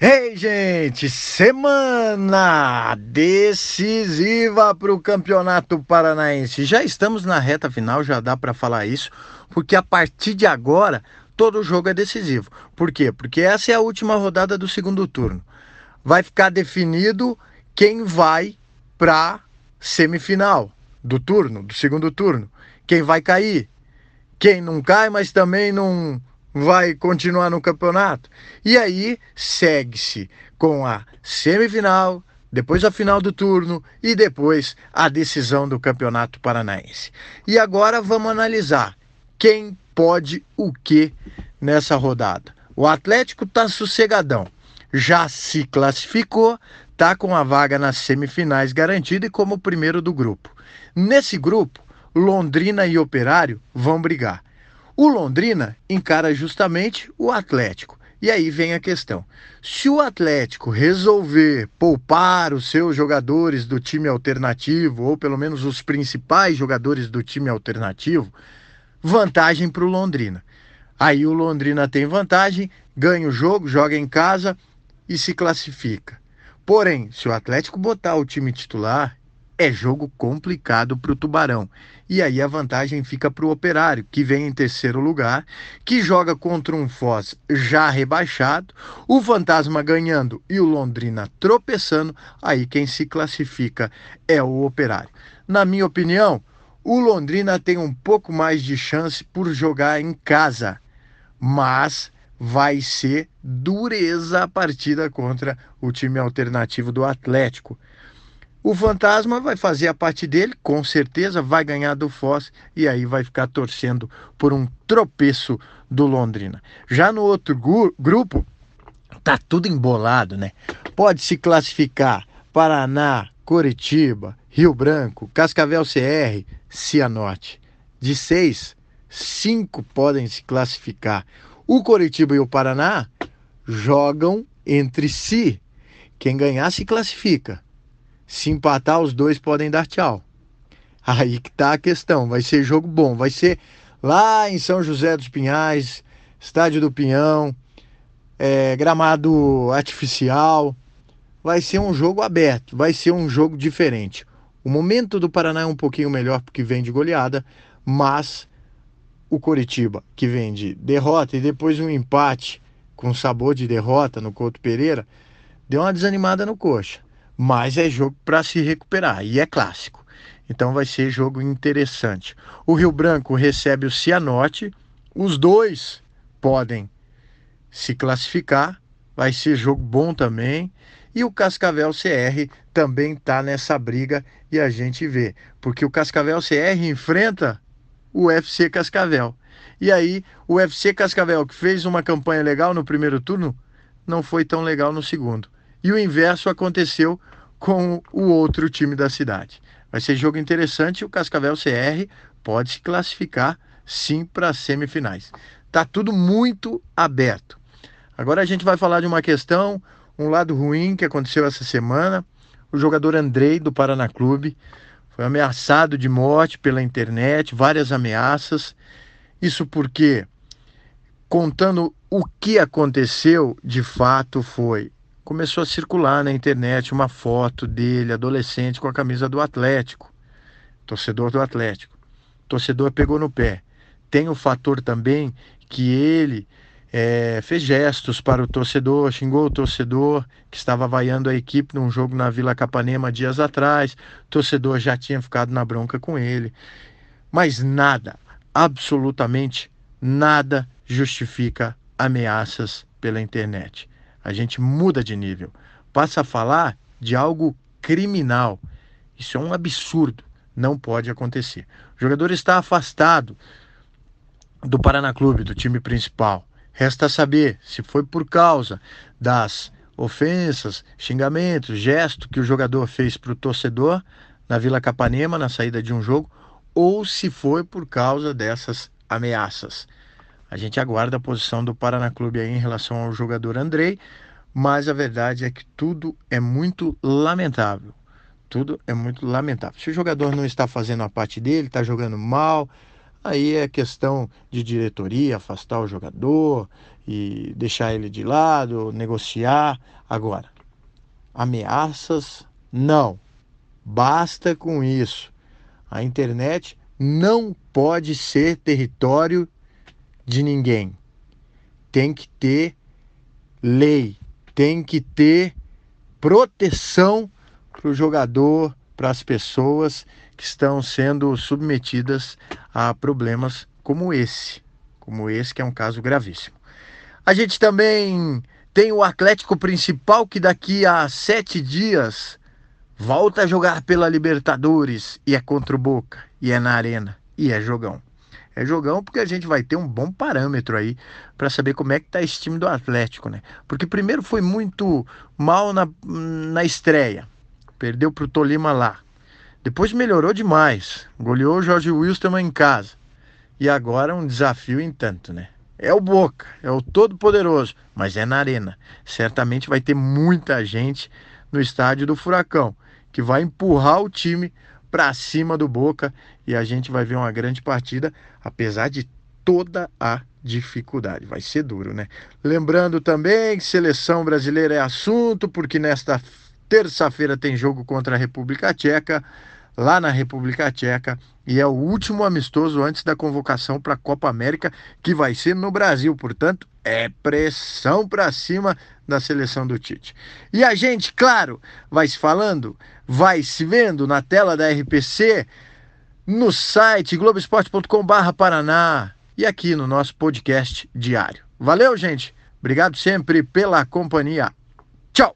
Ei, gente, semana decisiva para o Campeonato Paranaense. Já estamos na reta final, já dá para falar isso, porque a partir de agora todo jogo é decisivo. Por quê? Porque essa é a última rodada do segundo turno. Vai ficar definido quem vai para semifinal do turno, do segundo turno. Quem vai cair, quem não cai, mas também não vai continuar no campeonato. E aí segue-se com a semifinal, depois a final do turno e depois a decisão do Campeonato Paranaense. E agora vamos analisar quem pode o que nessa rodada. O Atlético está sossegadão, já se classificou, está com a vaga nas semifinais garantida e como primeiro do grupo. Nesse grupo, Londrina e Operário vão brigar. O Londrina encara justamente o Atlético. E aí vem a questão: se o Atlético resolver poupar os seus jogadores do time alternativo, ou pelo menos os principais jogadores do time alternativo, vantagem para o Londrina. Aí o Londrina tem vantagem, ganha o jogo, joga em casa e se classifica. Porém, se o Atlético botar o time titular, é jogo complicado para o Tubarão. E aí a vantagem fica para o Operário, que vem em terceiro lugar, que joga contra um Foz já rebaixado, o Fantasma ganhando e o Londrina tropeçando. Aí quem se classifica é o Operário. Na minha opinião, o Londrina tem um pouco mais de chance por jogar em casa, mas vai ser dureza a partida contra o time alternativo do Atlético. O Fantasma vai fazer a parte dele, com certeza vai ganhar do Foz e aí vai ficar torcendo por um tropeço do Londrina. Já no outro grupo, tá tudo embolado, né? Pode se classificar Paraná, Coritiba, Rio Branco, Cascavel CR, Cianorte. De seis, cinco podem se classificar. O Coritiba e o Paraná jogam entre si. Quem ganhar se classifica. Se empatar, os dois podem dar tchau. Aí que tá a questão. Vai ser jogo bom. Vai ser lá em São José dos Pinhais, Estádio do Pinhão, é, gramado artificial. Vai ser um jogo aberto, vai ser um jogo diferente. O momento do Paraná é um pouquinho melhor porque vem de goleada, mas o Coritiba, que vem de derrota e depois um empate com sabor de derrota no Couto Pereira, deu uma desanimada no coxa mas é jogo para se recuperar e é clássico. Então vai ser jogo interessante. O Rio Branco recebe o Cianorte, os dois podem se classificar, vai ser jogo bom também. E o Cascavel CR também está nessa briga e a gente vê, porque o Cascavel CR enfrenta o UFC Cascavel. E aí, o UFC Cascavel, que fez uma campanha legal no primeiro turno, não foi tão legal no segundo. E o inverso aconteceu com o outro time da cidade. Vai ser jogo interessante. O Cascavel CR pode se classificar sim para as semifinais. Tá tudo muito aberto. Agora a gente vai falar de uma questão, um lado ruim que aconteceu essa semana. O jogador Andrei do Paraná Clube foi ameaçado de morte pela internet, várias ameaças. Isso porque contando o que aconteceu, de fato foi começou a circular na internet uma foto dele, adolescente, com a camisa do Atlético, torcedor do Atlético. O torcedor pegou no pé. Tem o fator também que ele é, fez gestos para o torcedor, xingou o torcedor que estava vaiando a equipe num jogo na Vila Capanema dias atrás. O torcedor já tinha ficado na bronca com ele. Mas nada, absolutamente nada justifica ameaças pela internet a gente muda de nível, passa a falar de algo criminal. Isso é um absurdo, não pode acontecer. O jogador está afastado do Paraná Clube, do time principal. Resta saber se foi por causa das ofensas, xingamentos, gesto que o jogador fez para o torcedor na Vila Capanema na saída de um jogo ou se foi por causa dessas ameaças. A gente aguarda a posição do Paraná Clube aí em relação ao jogador Andrei, mas a verdade é que tudo é muito lamentável. Tudo é muito lamentável. Se o jogador não está fazendo a parte dele, está jogando mal, Aí é questão de diretoria, afastar o jogador e deixar ele de lado, negociar. Agora, ameaças, não. Basta com isso. A internet não pode ser território de ninguém. Tem que ter lei, tem que ter proteção para o jogador, para as pessoas que estão sendo submetidas a problemas como esse, como esse que é um caso gravíssimo. A gente também tem o Atlético principal que daqui a sete dias volta a jogar pela Libertadores e é contra o Boca, e é na Arena, e é jogão. É jogão porque a gente vai ter um bom parâmetro aí para saber como é que tá esse time do Atlético, né? Porque primeiro foi muito mal na, na estreia, perdeu para o Tolima lá. Depois melhorou demais, goleou o Jorge Wilson em casa. E agora um desafio em tanto, né? É o Boca, é o todo-poderoso, mas é na arena. Certamente vai ter muita gente no estádio do Furacão que vai empurrar o time para cima do Boca e a gente vai ver uma grande partida, apesar de toda a dificuldade. Vai ser duro, né? Lembrando também que seleção brasileira é assunto, porque nesta terça-feira tem jogo contra a República Tcheca, lá na República Tcheca, e é o último amistoso antes da convocação para a Copa América, que vai ser no Brasil. Portanto, é pressão para cima da seleção do Tite. E a gente, claro, vai se falando, vai se vendo na tela da RPC, no site globesport.com/paraná e aqui no nosso podcast diário. Valeu, gente. Obrigado sempre pela companhia. Tchau.